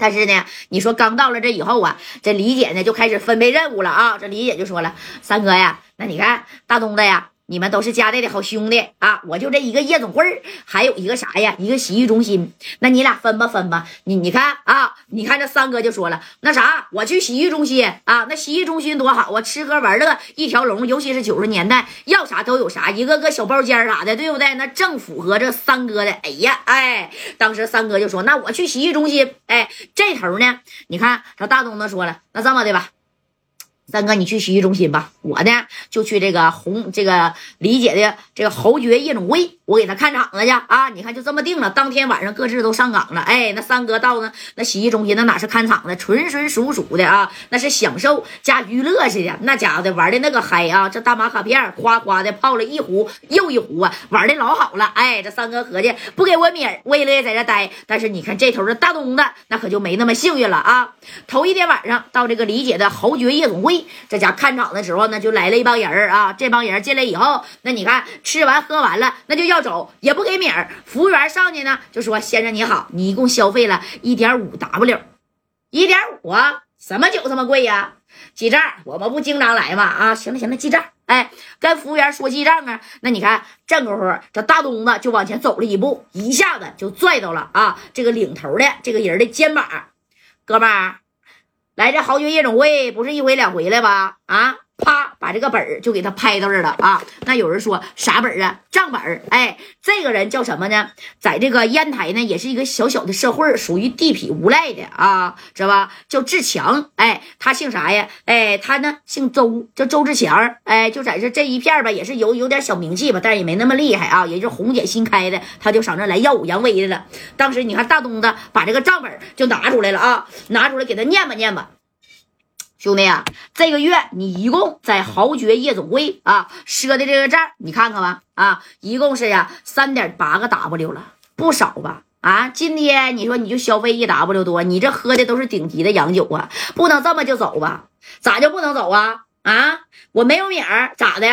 但是呢，你说刚到了这以后啊，这李姐呢就开始分配任务了啊。这李姐就说了：“三哥呀，那你看大东子呀。”你们都是家里的好兄弟啊！我就这一个夜总会还有一个啥呀？一个洗浴中心。那你俩分吧，分吧。你你看啊，你看这三哥就说了，那啥，我去洗浴中心啊，那洗浴中心多好啊，吃喝玩乐一条龙。尤其是九十年代，要啥都有啥，一个个小包间啥的，对不对？那正符合这三哥的。哎呀，哎，当时三哥就说，那我去洗浴中心。哎，这头呢，你看这大东子说了，那这么的吧。三哥，你去洗浴中心吧，我呢就去这个红这个李姐的这个侯爵夜总会，我给他看场子去啊！你看就这么定了，当天晚上各自都上岗了。哎，那三哥到呢那洗浴中心，那哪是看场子，纯纯属属的啊，那是享受加娱乐似的，那家伙的玩的那个嗨啊！这大马卡片哗哗的泡了一壶又一壶啊，玩的老好了。哎，这三哥合计不给我米儿，我也乐意在这待。但是你看这头的大东子，那可就没那么幸运了啊！头一天晚上到这个李姐的侯爵夜总会。这家看场的时候呢，就来了一帮人啊。这帮人进来以后，那你看吃完喝完了，那就要走，也不给米儿。服务员上去呢，就说：“先生你好，你一共消费了一点五 W，一点五啊？什么酒这么贵呀？记账，我们不经常来嘛？啊，行了行了，记账。哎，跟服务员说记账啊。那你看这功夫，这大东子就往前走了一步，一下子就拽到了啊这个领头的这个人的肩膀，哥们儿。来这豪爵夜总会不是一回两回了吧？啊！啪，把这个本儿就给他拍到这了啊！那有人说啥本儿啊？账本儿。哎，这个人叫什么呢？在这个烟台呢，也是一个小小的社会，属于地痞无赖的啊，知道吧？叫志强。哎，他姓啥呀？哎，他呢姓周，叫周志强。哎，就在这这一片吧，也是有有点小名气吧，但是也没那么厉害啊，也就是红姐新开的，他就上这来耀武扬威的了。当时你看大东子把这个账本就拿出来了啊，拿出来给他念吧念吧。兄弟啊，这个月你一共在豪爵夜总会啊赊的这个账，你看看吧啊，一共是呀三点八个 W 了，不少吧？啊，今天你说你就消费一 W 多，你这喝的都是顶级的洋酒啊，不能这么就走吧？咋就不能走啊？啊，我没有米儿，咋的？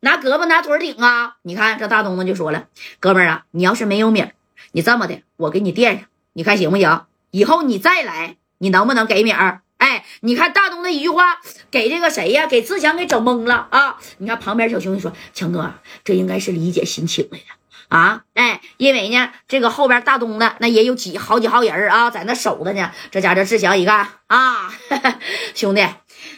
拿胳膊拿腿顶啊？你看这大东子就说了，哥们儿啊，你要是没有米儿，你这么的，我给你垫上，你看行不行？以后你再来，你能不能给米儿？哎，你看大东的一句话，给这个谁呀？给志强给整懵了啊！你看旁边小兄弟说：“强哥，这应该是李姐新请来的啊！”哎，因为呢，这个后边大东的那也有几好几号人啊，在那守着呢。这家这志强一看啊，兄弟，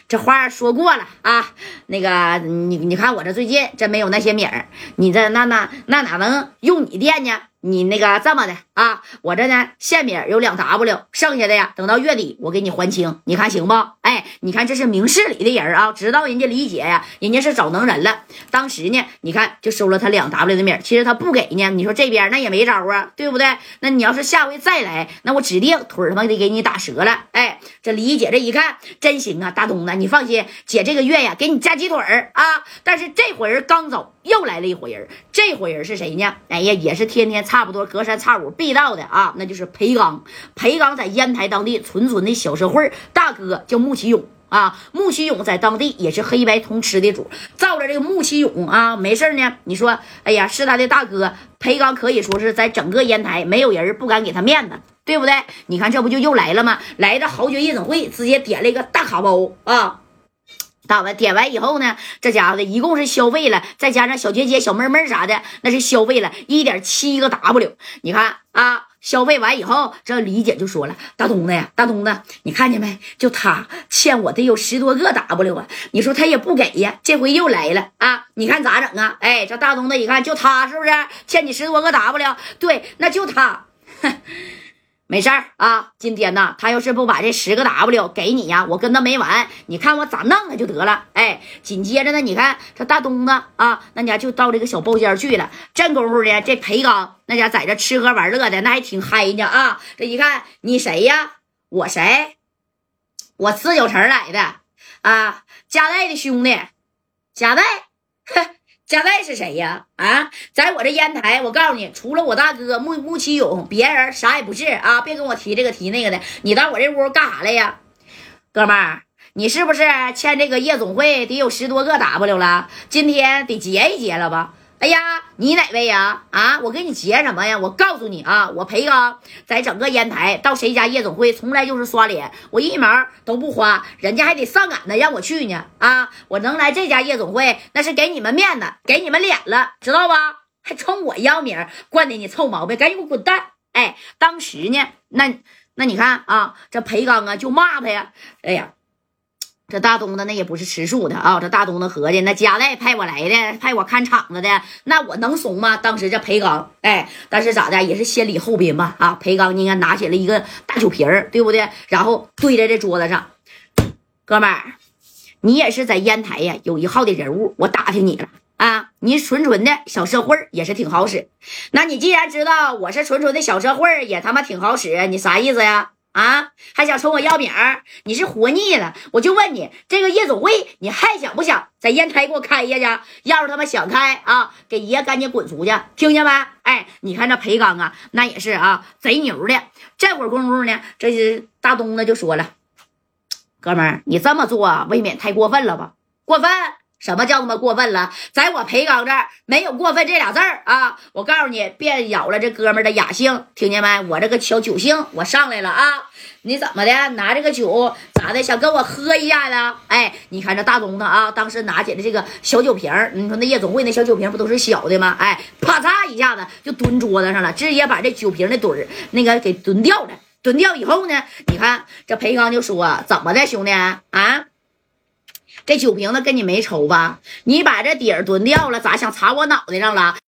这话说过了啊。那个你你看我这最近真没有那些米儿，你这那那那哪能用你店呢？你那个这么的啊，我这呢现米有两 W，剩下的呀等到月底我给你还清，你看行不？哎，你看这是明事理的人啊，知道人家李姐呀，人家是找能人了。当时呢，你看就收了他两 W 的米，其实他不给呢，你说这边那也没招啊，对不对？那你要是下回再来，那我指定腿他妈得给你打折了。哎，这李姐这一看真行啊，大东子你放心，姐这个月呀给你加鸡腿啊。但是这伙人刚走，又来了一伙人，这伙人是谁呢？哎呀，也是天天。差不多隔三差五必到的啊，那就是裴刚。裴刚在烟台当地纯纯的小社会大哥叫穆启勇啊。穆启勇在当地也是黑白通吃的主。照着这个穆启勇啊，没事呢。你说，哎呀，是他的大哥裴刚，可以说是在整个烟台没有人不敢给他面子，对不对？你看这不就又来了吗？来的豪爵夜总会，直接点了一个大卡包啊。打完点完以后呢，这家伙的一共是消费了，再加上小姐姐、小妹妹啥的，那是消费了一点七个 W。你看啊，消费完以后，这李姐就说了：“大东子呀，大东子，你看见没？就他欠我得有十多个 W 啊！你说他也不给呀，这回又来了啊！你看咋整啊？哎，这大东子一看，就他是不是欠你十多个 W？对，那就他。”没事儿啊，今天呢，他要是不把这十个 W 给你呀，我跟他没完。你看我咋弄他就得了。哎，紧接着呢，你看这大东子啊，那家就到这个小包间去了。这功夫呢，这裴刚那家在这吃喝玩乐的，那还挺嗨呢啊。这一看你谁呀？我谁？我四九城来的啊，加代的兄弟，加代，哼。加代是谁呀？啊，在我这烟台，我告诉你，除了我大哥穆穆启勇，别人啥也不是啊！别跟我提这个提那个的。你到我这屋干啥来呀，哥们儿？你是不是欠这个夜总会得有十多个 W 了？今天得结一结了吧？哎呀，你哪位呀？啊，我给你结什么呀？我告诉你啊，我裴刚在整个烟台到谁家夜总会，从来就是刷脸，我一毛都不花，人家还得上赶的让我去呢。啊，我能来这家夜总会，那是给你们面子，给你们脸了，知道吧？还冲我要名，惯的你臭毛病，赶紧给我滚蛋！哎，当时呢，那那你看啊，这裴刚啊就骂他呀，哎呀。这大东子那也不是吃素的啊！这大东子合计，那家带派我来的，派我看场子的，那我能怂吗？当时这裴刚，哎，但是咋的，也是先礼后兵吧？啊，裴刚应该拿起了一个大酒瓶儿，对不对？然后对在这桌子上，哥们儿，你也是在烟台呀有一号的人物，我打听你了啊！你纯纯的小社会也是挺好使。那你既然知道我是纯纯的小社会也他妈挺好使，你啥意思呀？啊，还想冲我要名儿？你是活腻了？我就问你，这个夜总会你还想不想在烟台给我开下去？要是他妈想开啊，给爷赶紧滚出去，听见没？哎，你看这裴刚啊，那也是啊，贼牛的。这会儿功夫呢，这是大东子就说了：“哥们儿，你这么做未免太过分了吧？过分。”什么叫他妈过分了？在我裴刚这儿没有过分这俩字儿啊！我告诉你，别咬了这哥们的雅兴，听见没？我这个小酒兴我上来了啊！你怎么的？拿这个酒咋的？想跟我喝一下子？哎，你看这大东子啊，当时拿起了这个小酒瓶你说那夜总会那小酒瓶不都是小的吗？哎，啪嚓一下子就蹲桌子上了，直接把这酒瓶的墩儿那个给蹲掉了。蹲掉以后呢，你看这裴刚就说：“怎么的，兄弟啊？”这酒瓶子跟你没仇吧？你把这底儿蹲掉了，咋想插我脑袋上了？